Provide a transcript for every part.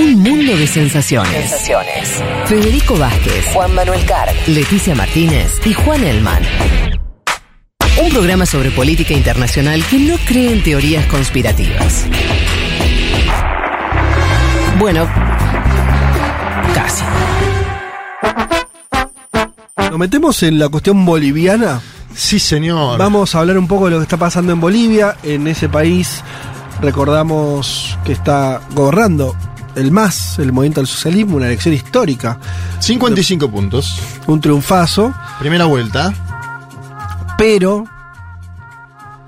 Un mundo de sensaciones. Federico Vázquez, Juan Manuel Carr, Leticia Martínez y Juan Elman. Un programa sobre política internacional que no cree en teorías conspirativas. Bueno, casi. Nos metemos en la cuestión boliviana. Sí, señor. Vamos a hablar un poco de lo que está pasando en Bolivia. En ese país recordamos que está gobernando el MAS, el Movimiento del Socialismo, una elección histórica. 55 puntos. Un triunfazo. Primera vuelta. Pero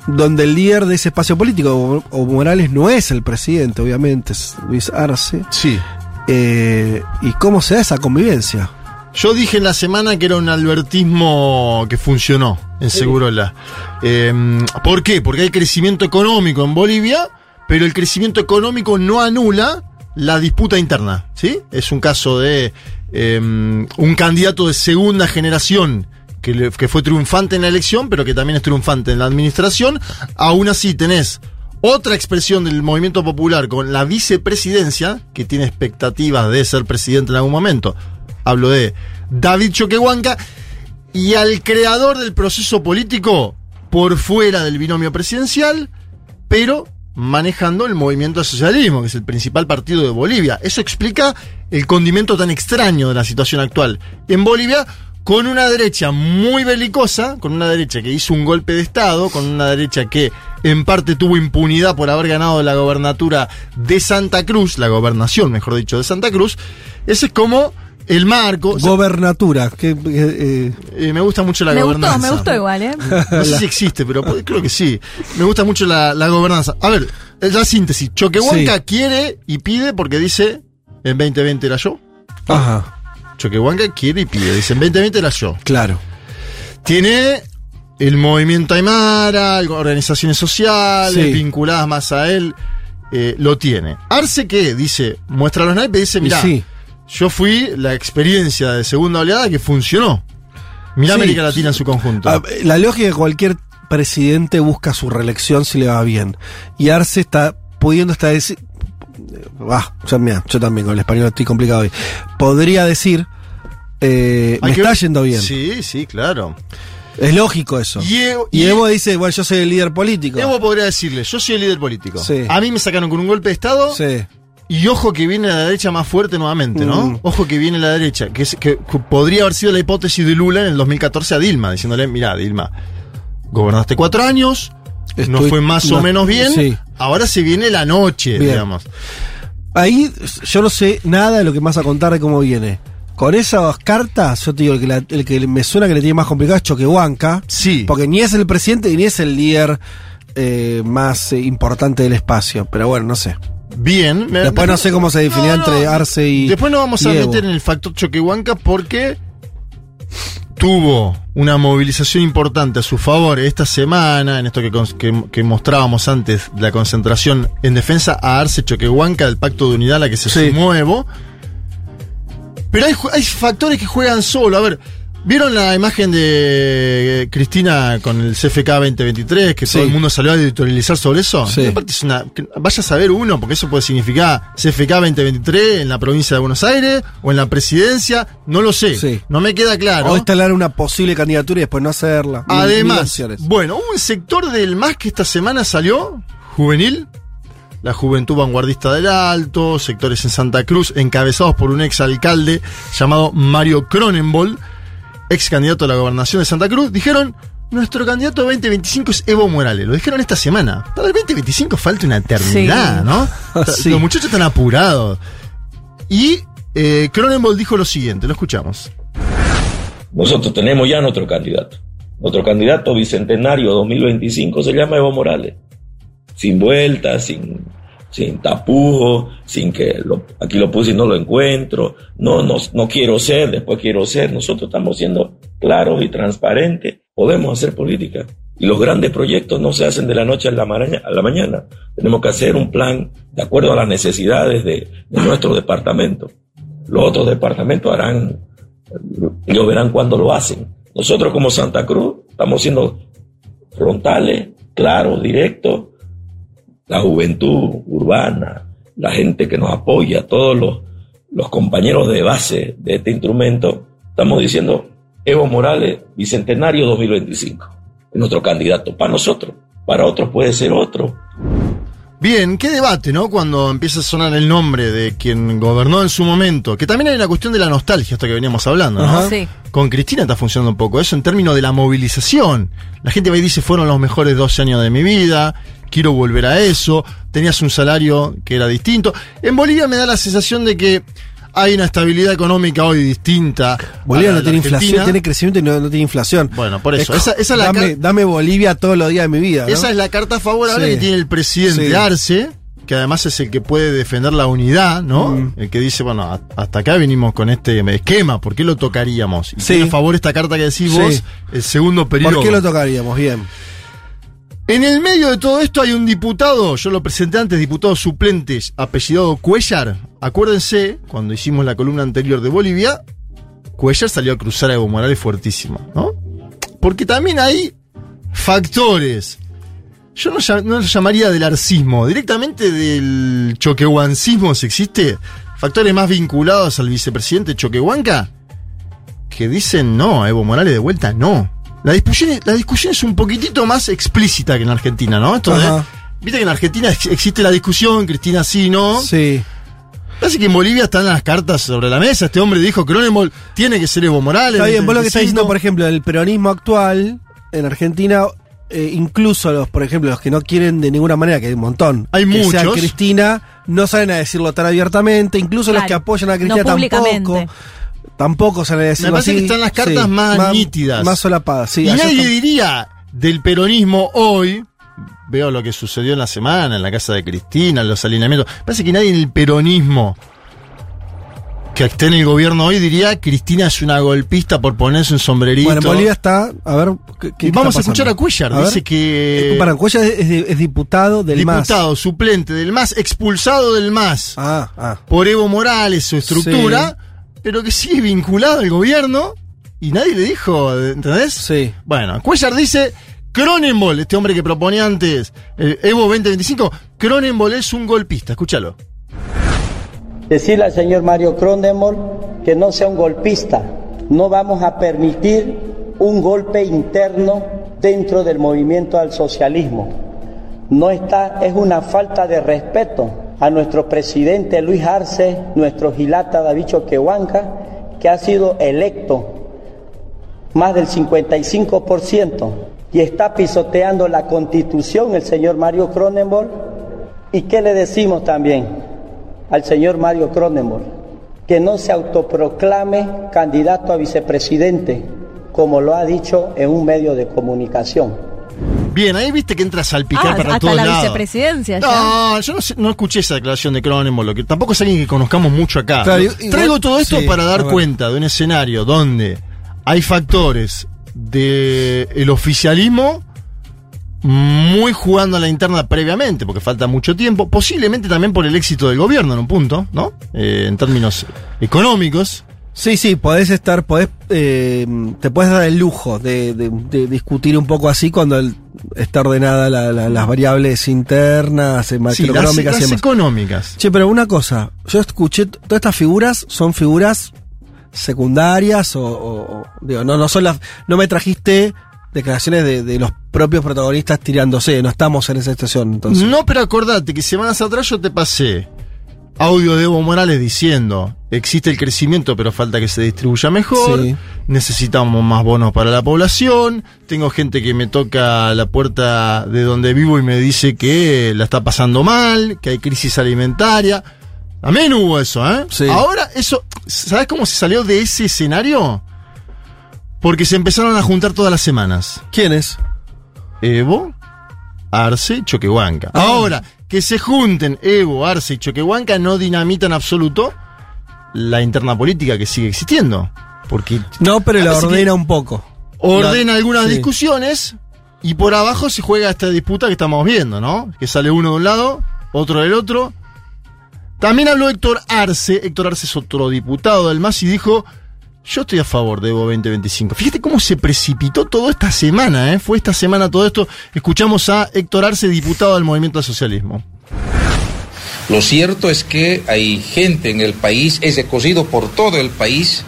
donde el líder de ese espacio político, o Morales, no es el presidente, obviamente, es Luis Arce. Sí. Eh, ¿Y cómo se da esa convivencia? Yo dije en la semana que era un albertismo que funcionó en Segurola. Eh, ¿Por qué? Porque hay crecimiento económico en Bolivia, pero el crecimiento económico no anula la disputa interna. ¿sí? Es un caso de eh, un candidato de segunda generación que, que fue triunfante en la elección, pero que también es triunfante en la administración. Aún así tenés otra expresión del movimiento popular con la vicepresidencia, que tiene expectativas de ser presidente en algún momento. Hablo de David Choquehuanca y al creador del proceso político por fuera del binomio presidencial, pero manejando el movimiento al socialismo, que es el principal partido de Bolivia. Eso explica el condimento tan extraño de la situación actual. En Bolivia, con una derecha muy belicosa, con una derecha que hizo un golpe de Estado, con una derecha que en parte tuvo impunidad por haber ganado la gobernatura de Santa Cruz, la gobernación, mejor dicho, de Santa Cruz. Ese es como el marco. Gobernatura. Que, eh, eh, eh, me gusta mucho la Me gustó, gobernanza. me gustó igual, ¿eh? No sé si existe, pero creo que sí. Me gusta mucho la, la gobernanza. A ver, la síntesis. Choquehuanca Sí. quiere y pide porque dice en 2020 era yo. ajá, Choquehuanca quiere y pide. Dice en 2020 era yo. claro. Tiene el movimiento Aymara, organizaciones sociales Sí. vinculadas más a él. eh, lo tiene. Arce que dice, muestra los naipes y dice, mira, sí. Yo fui la experiencia de segunda oleada que funcionó. Mirá Sí. América Latina en su conjunto. Ah, La lógica de cualquier presidente busca su reelección si le va bien. Y Arce está pudiendo hasta decir. Ah, yo, mira, yo también con el español estoy complicado hoy. Podría decir. eh, me está ver- yendo bien. Sí, sí, claro. Es lógico eso. Y Evo- Y y- Evo dice, bueno, yo soy el líder político. Evo podría decirle, yo soy el líder político. Sí. A mí me sacaron con un golpe de Estado Sí. Y ojo que viene la derecha más fuerte nuevamente, ¿no? Mm. Ojo que viene la derecha, que, es- que- que podría haber sido la hipótesis de Lula en el 2014 a Dilma, diciéndole, mira, Dilma, gobernaste cuatro años, no fue más no, o menos bien, sí. ahora se viene la noche, Bien. digamos. Ahí yo no sé nada de lo que vas a contar de cómo viene. Con esas cartas, yo te digo, el que, la- el que me suena que le tiene más complicado es Choquehuanca. Sí. Porque ni es el presidente ni es el líder eh, más eh, importante del espacio. Pero bueno, no sé. Bien. Después no sé cómo se definirá entre Arce y. Después no vamos a Evo. meter en el factor Choquehuanca porque tuvo una movilización importante a su favor esta semana, en esto que, que- que mostrábamos antes, la concentración en defensa a Arce Choquehuanca del Pacto de Unidad a la que se Sí. sumó Evo. Pero hay, hay factores que juegan solo. A ver, ¿vieron la imagen de Cristina con el CFK 2023? Que Sí. todo el mundo salió a editorializar sobre eso. Sí. Aparte es una, que vaya a saber uno, porque eso puede significar CFK 2023 en la provincia de Buenos Aires o en la presidencia. No lo sé. Sí. No me queda claro. O instalar una posible candidatura y después no hacerla. Además, bueno, hubo un sector del MAS que esta semana salió, juvenil, la juventud vanguardista del Alto, sectores en Santa Cruz, encabezados por un ex alcalde llamado Mario Cronenbol, ex candidato a la gobernación de Santa Cruz, dijeron, nuestro candidato 2025 es Evo Morales. Lo dijeron esta semana. Para el 2025 falta una eternidad, Sí. ¿no? Sí. Los muchachos están apurados. Y eh, Cronenbol dijo lo siguiente, lo escuchamos. Nosotros tenemos ya nuestro candidato. Nuestro candidato bicentenario 2025 se llama Evo Morales. Sin vuelta, sin, sin tapujo, sin que lo- aquí lo puse y no lo encuentro. No, no, no quiero ser, después quiero ser. Nosotros estamos siendo claros y transparentes. Podemos hacer política. Y los grandes proyectos no se hacen de la noche a la, maraña- a la mañana. Tenemos que hacer un plan de acuerdo a las necesidades de, de nuestro departamento. Los otros departamentos harán ellos verán cuándo lo hacen. Nosotros como Santa Cruz estamos siendo frontales, claros, directos. La juventud urbana, la gente que nos apoya, todos los, los compañeros de base de este instrumento, estamos diciendo Evo Morales, Bicentenario 2025. Es nuestro candidato para nosotros. Para otros puede ser otro. Bien, qué debate, ¿no? Cuando empieza a sonar el nombre de quien gobernó en su momento, que también hay una cuestión de la nostalgia, esto que veníamos hablando, ¿no? Sí. Con Cristina está funcionando un poco eso en términos de la movilización. La gente va y dice, fueron los mejores 12 años de mi vida, quiero volver a eso, tenías un salario que era distinto. En Bolivia me da la sensación de que hay una estabilidad económica hoy distinta. Bolivia no tiene Argentina. inflación, tiene crecimiento y no, no tiene inflación. Bueno, por eso. Es Esa, esa es la dame, Bolivia todos los días de mi vida. ¿no? esa es la carta favorable Sí. que tiene el presidente Sí. Arce, que además es el que puede defender la unidad, ¿no? Mm. El que dice, bueno, hasta acá venimos con este esquema, ¿por qué lo tocaríamos? Y Sí. tiene a favor esta carta que decís vos, el segundo periodo. ¿Por qué lo tocaríamos? Bien. En el medio de todo esto hay un diputado, yo lo presenté antes, diputado suplente, apellidado Cuellar. Acuérdense, cuando hicimos la columna anterior de Bolivia, Cuellar salió a cruzar a Evo Morales fuertísimo, ¿no? Porque también hay factores. Yo no, no lo llamaría del arcismo, directamente del choquehuancismo, si existe. Factores más vinculados al vicepresidente Choquehuanca que dicen no, Evo Morales de vuelta no. La discusión, es- la discusión es un poquitito más explícita que en Argentina, ¿no? Esto de-. Viste que en Argentina ex- existe la discusión, Cristina sí, ¿no? Sí. Parece que en Bolivia están las cartas sobre la mesa. Este hombre dijo Cronenbol tiene que ser Evo Morales. Está bien, vos lo que estás 25. diciendo, por ejemplo, el peronismo actual en Argentina, eh, incluso los, por ejemplo, los que no quieren de ninguna manera, que hay un montón, Hay que sea muchos. Cristina, no salen a decirlo tan abiertamente, incluso los que apoyan a no Cristina públicamente. tampoco. Tampoco salen a decirlo parece así. que están las cartas más nítidas. Más solapadas, sí. y nadie están- diría del peronismo hoy. Veo lo que sucedió en la semana, en la casa de Cristina, en los alineamientos. Parece que nadie en el peronismo que esté en el gobierno hoy diría Cristina es una golpista por ponerse un sombrerito. Bueno, en Bolivia está, a ver, ¿qué, vamos a escuchar a? Cuellar. A ver. Dice que. Eh, Para, Cuellar es, es- es diputado del MAS. diputado suplente del MAS, expulsado del MAS Ah, ah. por Evo Morales, su estructura, pero que sigue vinculado al gobierno y nadie le dijo, ¿entendés? Sí. Bueno, Cuellar dice, Cronenbol, este hombre que proponía antes el Evo 2025, Cronenbol es un golpista, escúchalo. Decirle al señor Mario Cronenberg que no sea un golpista. No vamos a permitir un golpe interno dentro del movimiento al socialismo. No está, es una falta de respeto a nuestro presidente Luis Arce, nuestro gilata David Choquehuanca, que ha sido electo más del 55% y está pisoteando la constitución el señor Mario Cronenberg. ¿Y qué le decimos también al señor Mario Cronenberg? Que no se autoproclame candidato a vicepresidente, como lo ha dicho en un medio de comunicación. Bien, ahí viste que entra a salpicar Ah, para hasta todos la lados. vicepresidencia ya. No, yo no, sé- no escuché esa declaración de Cronenbol, lo que tampoco es alguien que conozcamos mucho acá. Claro, No, igual- Traigo todo esto sí, para dar cuenta de un escenario donde hay factores del el oficialismo muy jugando a la interna previamente, porque falta mucho tiempo, posiblemente también por el éxito del gobierno en un punto, ¿no? Eh, en términos económicos. Sí, sí, podés estar, podés, eh, te puedes dar el lujo de, de- de discutir un poco así cuando el- está ordenada la- la- las variables internas, eh, Sí, las, macroeconómicas y las demás. económicas. Che, pero una cosa, yo escuché, todas estas figuras son figuras secundarias o, o- o- digo, no, no son las, no me trajiste declaraciones de, de los propios protagonistas tirándose, no estamos en esa situación entonces. No, pero acordate que semanas atrás yo te pasé audio de Evo Morales diciendo, existe el crecimiento pero falta que se distribuya mejor, Sí. necesitamos más bonos para la población, tengo gente que me toca la puerta de donde vivo y me dice que la está pasando mal, que hay crisis alimentaria. También hubo eso, ¿eh? Sí. Ahora, eso, ¿sabes cómo se salió de ese escenario? Porque se empezaron a juntar todas las semanas. ¿Quién es? Evo, Arce Choquehuanca. Ah. Ahora, que se junten Evo, Arce y Choquehuanca no dinamita en absoluto la interna política que sigue existiendo. Porque No, pero la ordena un poco. ordena La- algunas sí. discusiones y por abajo se juega esta disputa que estamos viendo, ¿no? Que sale uno de un lado, otro del otro. También habló Héctor Arce, Héctor Arce es otro diputado del MAS y dijo, yo estoy a favor de Evo 2025. Fíjate cómo se precipitó todo esta semana, ¿eh? Fue esta semana todo esto. Escuchamos a Héctor Arce, diputado del Movimiento al Socialismo. Lo cierto es que hay gente en el país, es recorrido por todo el país,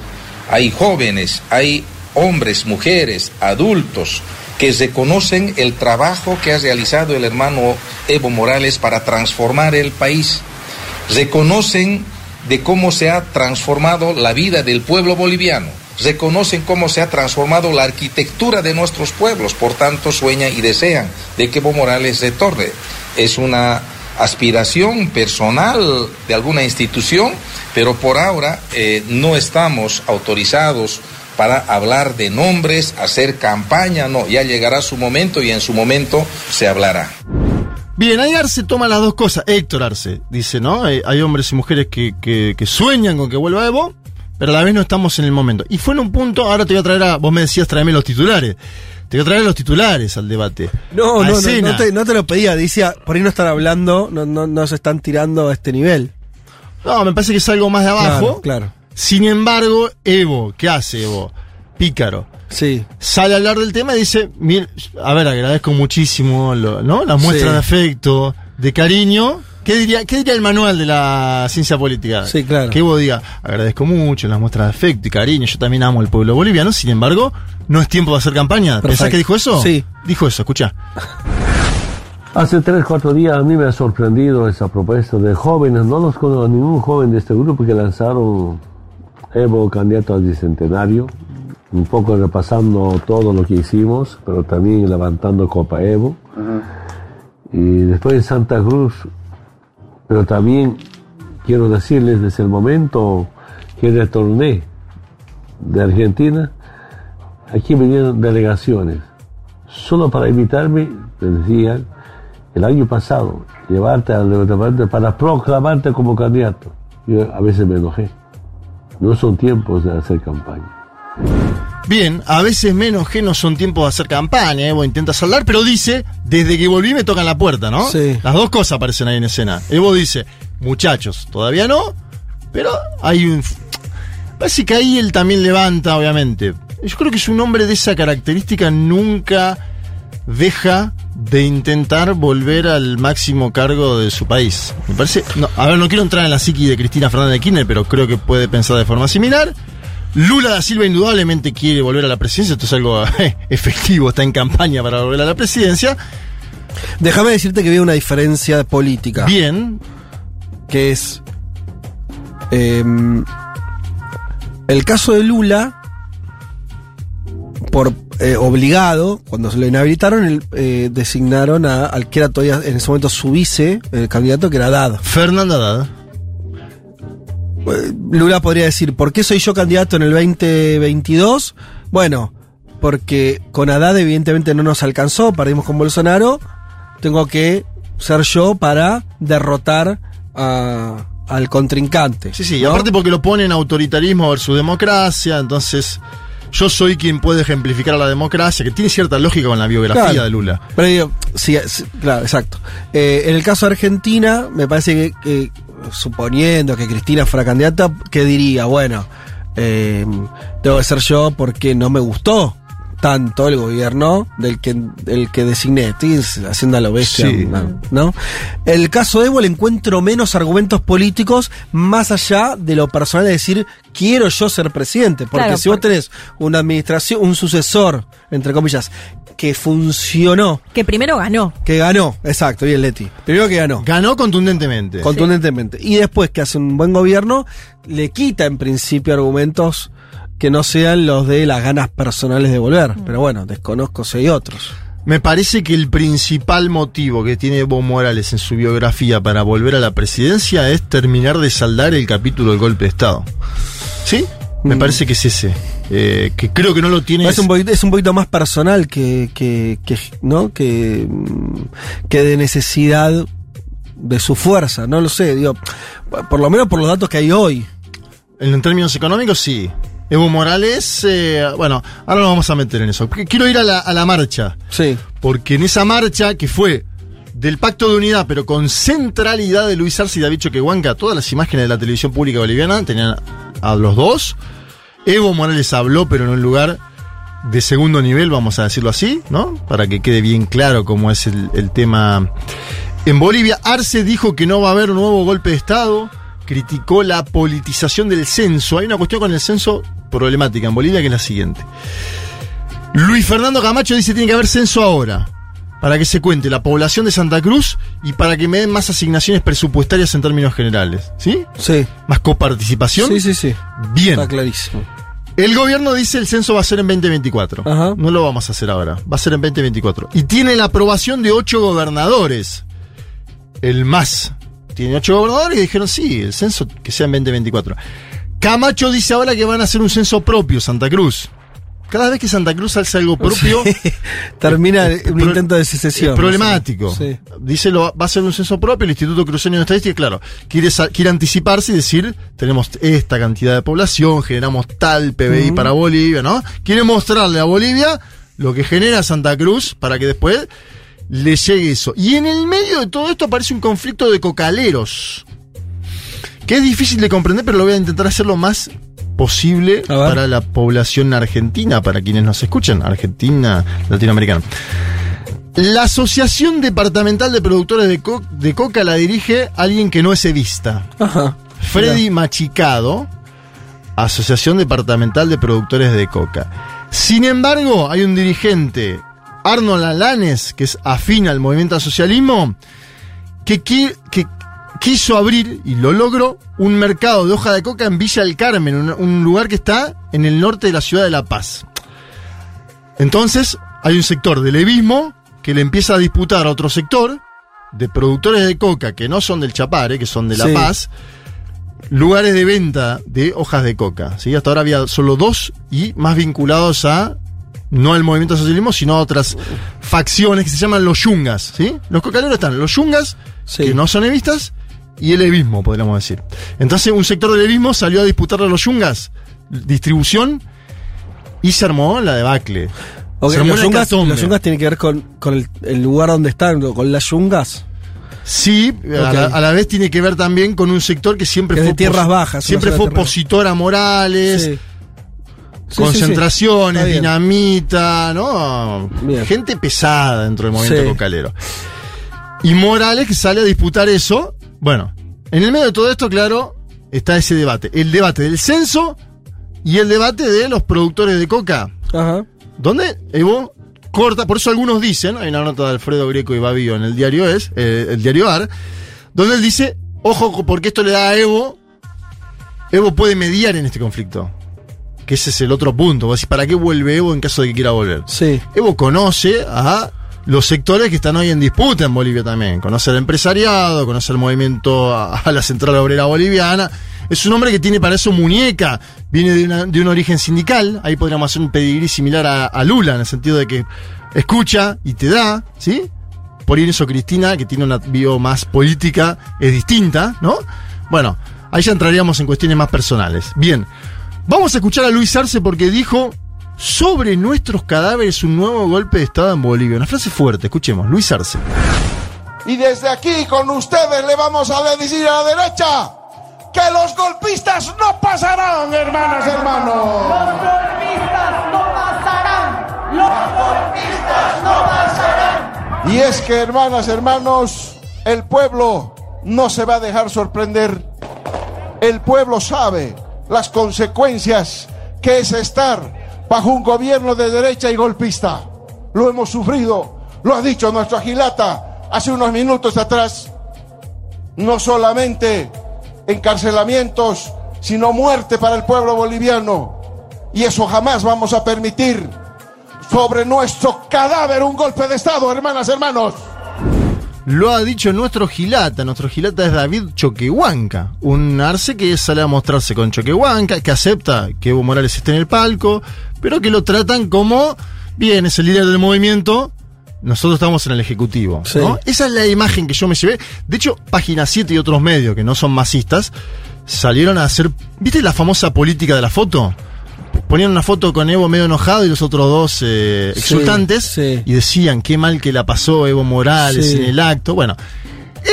hay jóvenes, hay hombres, mujeres, adultos, que reconocen el trabajo que ha realizado el hermano Evo Morales para transformar el país. Reconocen de cómo se ha transformado la vida del pueblo boliviano. Reconocen cómo se ha transformado la arquitectura de nuestros pueblos. Por tanto, sueñan y desean de que Evo Morales retorne. Es una aspiración personal de alguna institución, pero por ahora eh, no estamos autorizados para hablar de nombres, hacer campaña, no, ya llegará su momento y en su momento se hablará. Bien, ahí Arce toma las dos cosas. Héctor Arce dice, ¿no? Eh, hay hombres y mujeres que, que, que, sueñan con que vuelva Evo, pero a la vez no estamos en el momento. Y fue en un punto, ahora te voy a traer a, vos me decías, tráeme los titulares. Te voy a traer los titulares al debate. No, no, no, no, te, no te lo pedía. Decía, por ahí no están hablando, no, no, no se están tirando a este nivel. No, me parece que es algo más de abajo. Claro, claro. Sin embargo, Evo, ¿qué hace Evo? Pícaro. Sí. Sale a hablar del tema y dice, a ver, agradezco muchísimo, lo, ¿no? Las muestras Sí. de afecto, de cariño. ¿Qué diría, ¿Qué diría el manual de la ciencia política? Sí, claro. Que Evo diga, agradezco mucho las muestras de afecto y cariño, yo también amo al pueblo boliviano, sin embargo, no es tiempo de hacer campaña. ¿Pensás Perfecto. que dijo eso? Sí. Dijo eso, escucha. Hace tres, cuatro días a mí me ha sorprendido esa propuesta de jóvenes. No los conozco a ningún joven de este grupo que lanzaron Evo candidato al bicentenario. Un poco repasando todo lo que hicimos, pero también levantando Copa Evo. Y después en Santa Cruz, pero también quiero decirles desde el momento que retorné de Argentina, aquí vinieron delegaciones, solo para invitarme, me decían, el año pasado, llevarte al departamento para proclamarte como candidato. Yo a veces me enojé. No son tiempos de hacer campaña. Bien, a veces menos que no son tiempos de hacer campaña, Evo intenta saldar, pero dice, desde que volví me tocan la puerta, ¿no? Sí. Las dos cosas aparecen ahí en escena. Evo dice, muchachos, todavía no, pero hay un... Parece que ahí él también levanta, obviamente. Yo creo que es un hombre de esa característica, nunca deja de intentar volver al máximo cargo de su país. Me parece... No, a ver, no quiero entrar en la psiqui de Cristina Fernández de Kirchner, pero creo que puede pensar de forma similar. Lula da Silva indudablemente quiere volver a la presidencia, esto es algo eh, efectivo, está en campaña para volver a la presidencia. Déjame decirte que veo una diferencia política. Bien, que es em, el caso de Lula por eh, obligado cuando se lo inhabilitaron el, eh, designaron a, al que era todavía en ese momento su vice el candidato que era Dad Fernanda Haddad. Eh, Lula podría decir ¿por qué soy yo candidato en el 2022? bueno porque con Haddad evidentemente no nos alcanzó perdimos con Bolsonaro tengo que ser yo para derrotar a- al contrincante Sí, sí, y aparte porque lo ponen autoritarismo versus democracia, entonces yo soy quien puede ejemplificar a la democracia, que tiene cierta lógica con la biografía Claro. de Lula. Pero digo, sí, sí, claro, exacto. Eh, en el caso de Argentina, me parece que, que, suponiendo que Cristina fuera candidata, ¿qué diría? Bueno, eh, tengo que ser yo porque no me gustó tanto el gobierno del que, del que designé. Estoy haciendo a lo bestia, Sí. ¿no? ¿no? El caso de Evo le encuentro menos argumentos políticos más allá de lo personal de decir quiero yo ser presidente. Porque Claro, si vos tenés una administración, un sucesor, entre comillas, que funcionó, Que primero ganó. que ganó, exacto, bien Leti. Primero que ganó, Ganó contundentemente. contundentemente. Y después que hace un buen gobierno, le quita en principio argumentos que no sean los de las ganas personales de volver. Pero bueno, desconozco si hay otros. Me parece que el principal motivo que tiene Evo Morales en su biografía para volver a la presidencia es terminar de saldar el capítulo del golpe de Estado. ¿Sí? Me Mm. parece que es ese. Eh, que creo que no lo tiene. Es un, poquito, es un poquito más personal que, que, que, ¿no? que, mm, que de necesidad de su fuerza, no lo sé, digo, por lo menos por los datos que hay hoy. En términos económicos, sí. Evo Morales, eh, bueno, ahora nos vamos a meter en eso. Quiero ir a la, a la marcha. Sí. Porque en esa marcha, que fue del Pacto de Unidad, pero con centralidad de Luis Arce y David Choquehuanca, todas las imágenes de la televisión pública boliviana tenían a los dos. Evo Morales habló, pero en un lugar de segundo nivel, vamos a decirlo así, ¿no? Para que quede bien claro cómo es el, tema En Bolivia, Arce dijo que no va a haber un nuevo golpe de Estado, criticó la politización del censo. Hay una cuestión con el censo problemática en Bolivia que es la siguiente. Luis Fernando Camacho dice que tiene que haber censo ahora, para que se cuente la población de Santa Cruz y para que me den más asignaciones presupuestarias en términos generales. ¿Sí? Sí. Más coparticipación. Sí, sí, sí. Bien. Está clarísimo. El gobierno dice el censo va a ser en 2024. Ajá. No lo vamos a hacer ahora. Va a ser en 2024. Y tiene la aprobación de ocho gobernadores. El MAS. Tiene ocho gobernadores y dijeron sí, el censo que sea en 2024. Camacho dice ahora que van a hacer un censo propio, Santa Cruz. Cada vez que Santa Cruz hace algo propio, Sí. Termina Eh, un pro- intento de es secesión. problemático. Sí. Dice lo, va a ser un censo propio, el Instituto Cruceño de Estadística, claro, quiere, quiere anticiparse y decir, tenemos esta cantidad de población, generamos tal PBI para Bolivia, ¿no? Quiere mostrarle a Bolivia lo que genera Santa Cruz para que después le llegue eso. Y en el medio de todo esto aparece un conflicto de cocaleros, que es difícil de comprender, pero lo voy a intentar hacer lo más posible para la población argentina, para quienes nos escuchan, argentina, latinoamericana. La Asociación Departamental de Productores de, Co- de Coca la dirige alguien que no es evista. Ajá. Freddy Machicado, Asociación Departamental de Productores de Coca. Sin embargo, hay un dirigente, Arnold Alanes, que es afín al movimiento al socialismo, que, que quiso abrir, y lo logró, un mercado de hoja de coca en Villa del Carmen, un, un lugar que está en el norte de la ciudad de La Paz. Entonces, hay un sector del levismo que le empieza a disputar a otro sector de productores de coca que no son del Chapare, que son de La Sí. Paz, lugares de venta de hojas de coca. ¿sí? Hasta ahora había solo dos y más vinculados a no al movimiento socialismo, sino a otras facciones que se llaman los yungas. ¿sí? Los cocaleros están los yungas, Sí. que no son evistas, y el evismo, podríamos decir. Entonces un sector del evismo salió a disputarle a los yungas distribución y se armó la debacle. Ok, Se armó los, yungas, los yungas tienen que ver con, con el, el lugar donde están, con las yungas. Sí, a, la, a la vez tiene que ver también con un sector que siempre Que fue de tierras bajas, siempre fue opositor a Morales, Sí. Sí, sí, sí. concentraciones, dinamita, ¿no? Bien. Gente pesada dentro del movimiento cocalero. Y Morales que sale a disputar eso. Bueno, en el medio de todo esto, claro, está ese debate. El debate del censo y el debate de los productores de coca. Ajá. Donde Evo corta, por eso algunos dicen, hay una nota de Alfredo Greco y Babío en el diario Es, eh, el diario AR, donde él dice, ojo, porque esto le da a Evo, Evo puede mediar en este conflicto. Que ese es el otro punto. ¿para qué vuelve Evo en caso de que quiera volver? Sí. Evo conoce a los sectores que están hoy en disputa en Bolivia también. Conoce al empresariado, conoce el movimiento a, la Central Obrera Boliviana. Es un hombre que tiene para eso muñeca, viene de, un origen sindical. Ahí podríamos hacer un pedigrí similar a, a Lula, en el sentido de que escucha y te da, ¿sí? Por ir eso Cristina, que tiene una bio más política, es distinta, ¿no? Bueno, ahí ya entraríamos en cuestiones más personales. Bien, vamos a escuchar a Luis Arce porque dijo sobre nuestros cadáveres un nuevo golpe de Estado en Bolivia. Una frase fuerte, escuchemos, Luis Arce. Y desde aquí con ustedes le vamos a decir a la derecha que los golpistas no pasarán, hermanas, hermanos. golpistas no pasarán. Los golpistas no pasarán. Y es que, hermanas, hermanos, el pueblo no se va a dejar sorprender. El pueblo sabe las consecuencias que es estar bajo un gobierno de derecha y golpista. Lo hemos sufrido, lo ha dicho nuestro Agilata hace unos minutos atrás. No solamente encarcelamientos, sino muerte para el pueblo boliviano. Y eso jamás vamos a permitir sobre nuestro cadáver un golpe de Estado, hermanas, hermanos. Lo ha dicho nuestro Gilata. Nuestro Gilata es David Choquehuanca. Un arce que sale a mostrarse con Choquehuanca, que acepta que Evo Morales esté en el palco, pero que lo tratan como, bien, es el líder del movimiento, nosotros estamos en el Ejecutivo. Sí. ¿no? Esa es la imagen que yo me llevé. De hecho, Página 7 y otros medios que no son masistas salieron a hacer. ¿Viste la famosa política de la foto? Ponían una foto con Evo medio enojado y los otros dos eh, Sí, exultantes sí. y decían qué mal que la pasó Evo Morales Sí. en el acto. Bueno,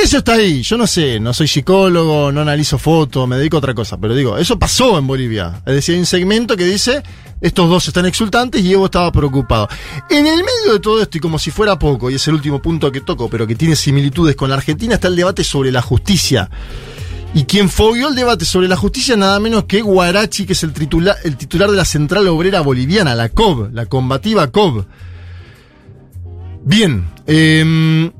Eso está ahí, yo no sé, no soy psicólogo, no analizo fotos, me dedico a otra cosa, pero digo, eso pasó en Bolivia. Es decir, hay un segmento que dice, estos dos están exultantes y Evo estaba preocupado. En el medio de todo esto, y como si fuera poco, y es el último punto que toco, pero que tiene similitudes con la Argentina, está el debate sobre la justicia. Y quien fogueó el debate sobre la justicia nada menos que Guarachi, que es el, el titular de la Central Obrera Boliviana, la COB, la combativa COB. Bien, eh,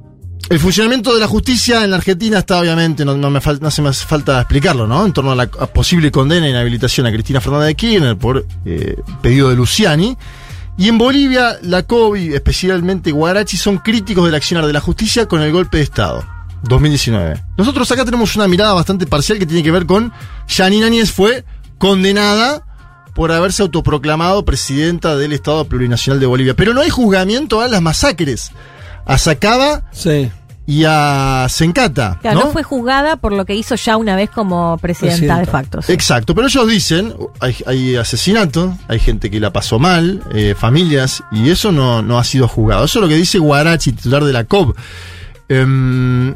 el funcionamiento de la justicia en la Argentina está obviamente, no, me hace más falta explicarlo, ¿no? En torno a la posible condena e inhabilitación a Cristina Fernández de Kirchner por eh, pedido de Luciani. Y en Bolivia, la COB y especialmente Guarachi son críticos del accionar de la justicia con el golpe de Estado. 2019. Nosotros acá tenemos una mirada bastante parcial que tiene que ver con Yanina Áñez fue condenada por haberse autoproclamado presidenta del Estado Plurinacional de Bolivia. Pero no hay juzgamiento a las masacres. A Sacaba Sí. y a Sencata. Claro, no, ¿no? fue juzgada por lo que hizo ya una vez como presidenta, Presidenta. de facto. sí. Exacto, pero ellos dicen, hay, hay asesinatos, hay gente que la pasó mal, eh, familias, y eso no, no ha sido juzgado. Eso es lo que dice Guarachi, titular de la COB. Em,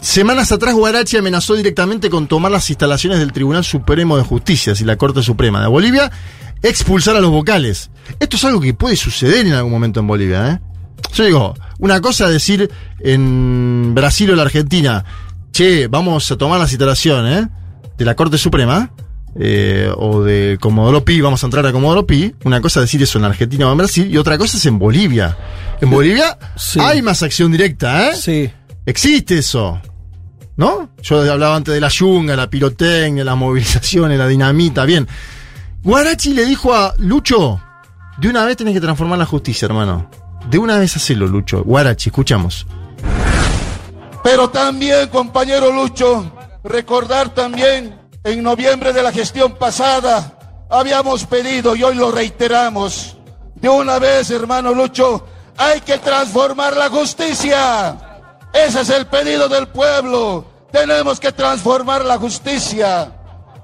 semanas atrás Guarachi amenazó directamente con tomar las instalaciones del Tribunal Supremo de Justicia y la Corte Suprema de Bolivia, expulsar a los vocales. Esto es algo que puede suceder en algún momento en Bolivia, ¿eh? Yo digo, una cosa es decir en Brasil o la Argentina, che, vamos a tomar las instalaciones ¿eh? de la Corte Suprema, eh, o de Comodoro Pi, vamos a entrar a Comodoro Pi. Una cosa es decir eso en Argentina o en Brasil, y otra cosa es en Bolivia. En Bolivia Sí. hay más acción directa, ¿eh? Sí. Existe eso. ¿No? Yo hablaba antes de la yunga, la pirotecnia, las movilizaciones, la dinamita, bien. Guarachi le dijo a Lucho, de una vez tenés que transformar la justicia, hermano. De una vez hacelo, Lucho. Guarachi, escuchamos. Pero también, compañero Lucho, recordar también, en noviembre de la gestión pasada, habíamos pedido, y hoy lo reiteramos, de una vez, hermano Lucho, hay que transformar la justicia. Ese es el pedido del pueblo. Tenemos que transformar la justicia.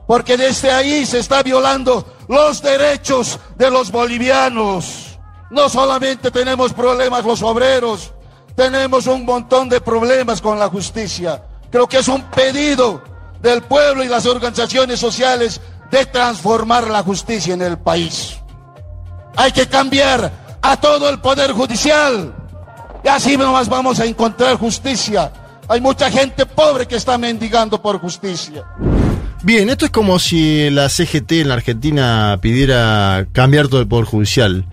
Porque desde ahí se está violando los derechos de los bolivianos. No solamente tenemos problemas los obreros, tenemos un montón de problemas con la justicia. Creo que es un pedido del pueblo y las organizaciones sociales de transformar la justicia en el país. Hay que cambiar a todo el poder judicial. Y así nomás vamos a encontrar justicia. Hay mucha gente pobre que está mendigando por justicia. Bien, esto es como si la CGT en la Argentina pidiera cambiar todo el Poder Judicial.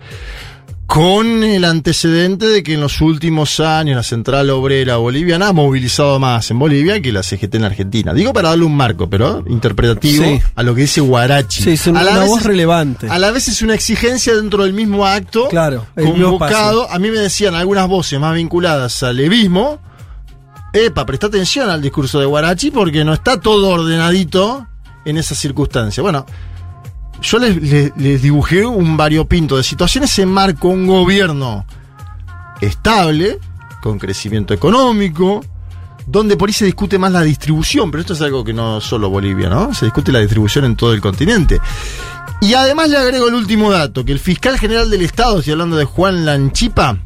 Con el antecedente de que en los últimos años la Central Obrera Boliviana ha movilizado más en Bolivia que la CGT en Argentina. Digo para darle un marco, pero interpretativo Sí. a lo que dice Guarachi. Sí, es una, A la una vez voz es- relevante. A la vez es una exigencia dentro del mismo acto. Claro, convocado. A mí me decían algunas voces más vinculadas al levismo. Epa, presta atención al discurso de Guarachi porque no está todo ordenadito en esa circunstancia. Bueno, yo les, dibujé un variopinto de situaciones. Se marcó un gobierno estable, con crecimiento económico, donde por ahí se discute más la distribución, pero esto es algo que no solo Bolivia, ¿no? Se discute la distribución en todo el continente. Y además le agrego el último dato, que el fiscal general del Estado, estoy hablando de Juan Lanchipa,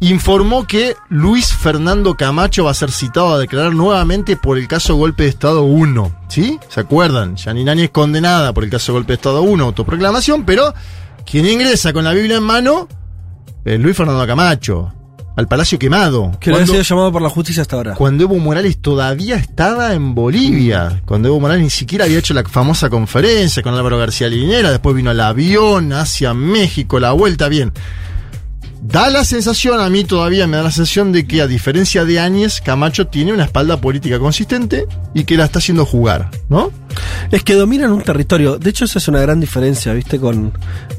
informó que Luis Fernando Camacho va a ser citado a declarar nuevamente por el caso Golpe de Estado 1. ¿Sí? ¿Se acuerdan? Yaninani es condenada por el caso Golpe de Estado 1, autoproclamación, pero quien ingresa con la Biblia en mano es Luis Fernando Camacho, al Palacio Quemado. Que no ha Cuando- sido llamado por la justicia hasta ahora. cuando Evo Morales todavía estaba en Bolivia, cuando Evo Morales ni siquiera había hecho la famosa conferencia con Álvaro García Linera, después vino el avión hacia México, la vuelta, bien. Da la sensación, a mí todavía me da la sensación de que a diferencia de Áñez, Camacho tiene una espalda política consistente y que la está haciendo jugar, ¿no? Es que dominan un territorio. De hecho, esa es una gran diferencia, ¿viste? Con,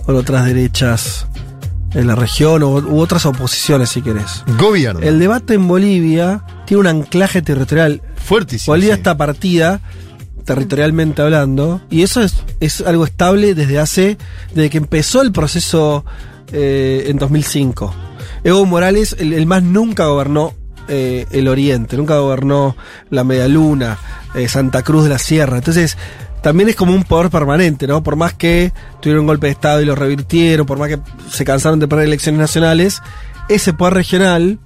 con otras derechas en la región o, u otras oposiciones, si querés. Gobierno. El debate en Bolivia tiene un anclaje territorial. Fuertísimo. Bolivia sí. está partida, territorialmente hablando, y eso es, es algo estable desde hace, desde que empezó el proceso eh, en 2005. Evo Morales, el, más nunca gobernó eh, el Oriente, nunca gobernó la Media Luna, eh, Santa Cruz de la Sierra. Entonces, también es como un poder permanente, ¿no? Por más que tuvieron un golpe de Estado y lo revirtieron, por más que se cansaron de perder elecciones nacionales, ese poder regional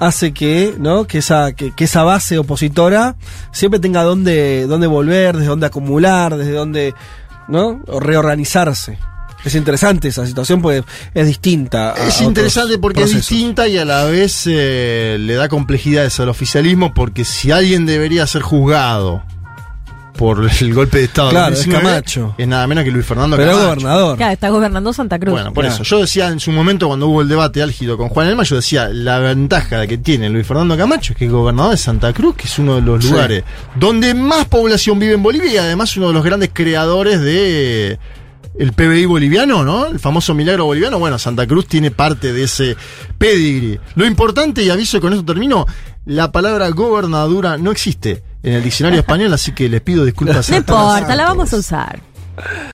hace que, ¿no? que, esa, que, que esa base opositora siempre tenga dónde, dónde volver, desde dónde acumular, desde dónde ¿no? o reorganizarse. Es interesante esa situación porque es distinta. a Es otros interesante porque procesos. es distinta y a la vez eh, le da complejidades al oficialismo porque si alguien debería ser juzgado por el golpe de Estado Claro, del es 2019, Camacho. es nada menos que Luis Fernando Pero es Camacho. gobernador. Claro, está gobernando Santa Cruz. Bueno, por Claro. eso. Yo decía en su momento, cuando hubo el debate álgido con Juan Elma, yo decía, la ventaja que tiene Luis Fernando Camacho es que es gobernador de Santa Cruz, que es uno de los Sí. lugares donde más población vive en Bolivia y además uno de los grandes creadores de el PBI boliviano, ¿no? El famoso milagro boliviano. Bueno, Santa Cruz tiene parte de ese pedigree. Lo importante, y aviso con eso termino, la palabra gobernadura no existe en el diccionario español, así que les pido disculpas. no importa, la vamos a usar.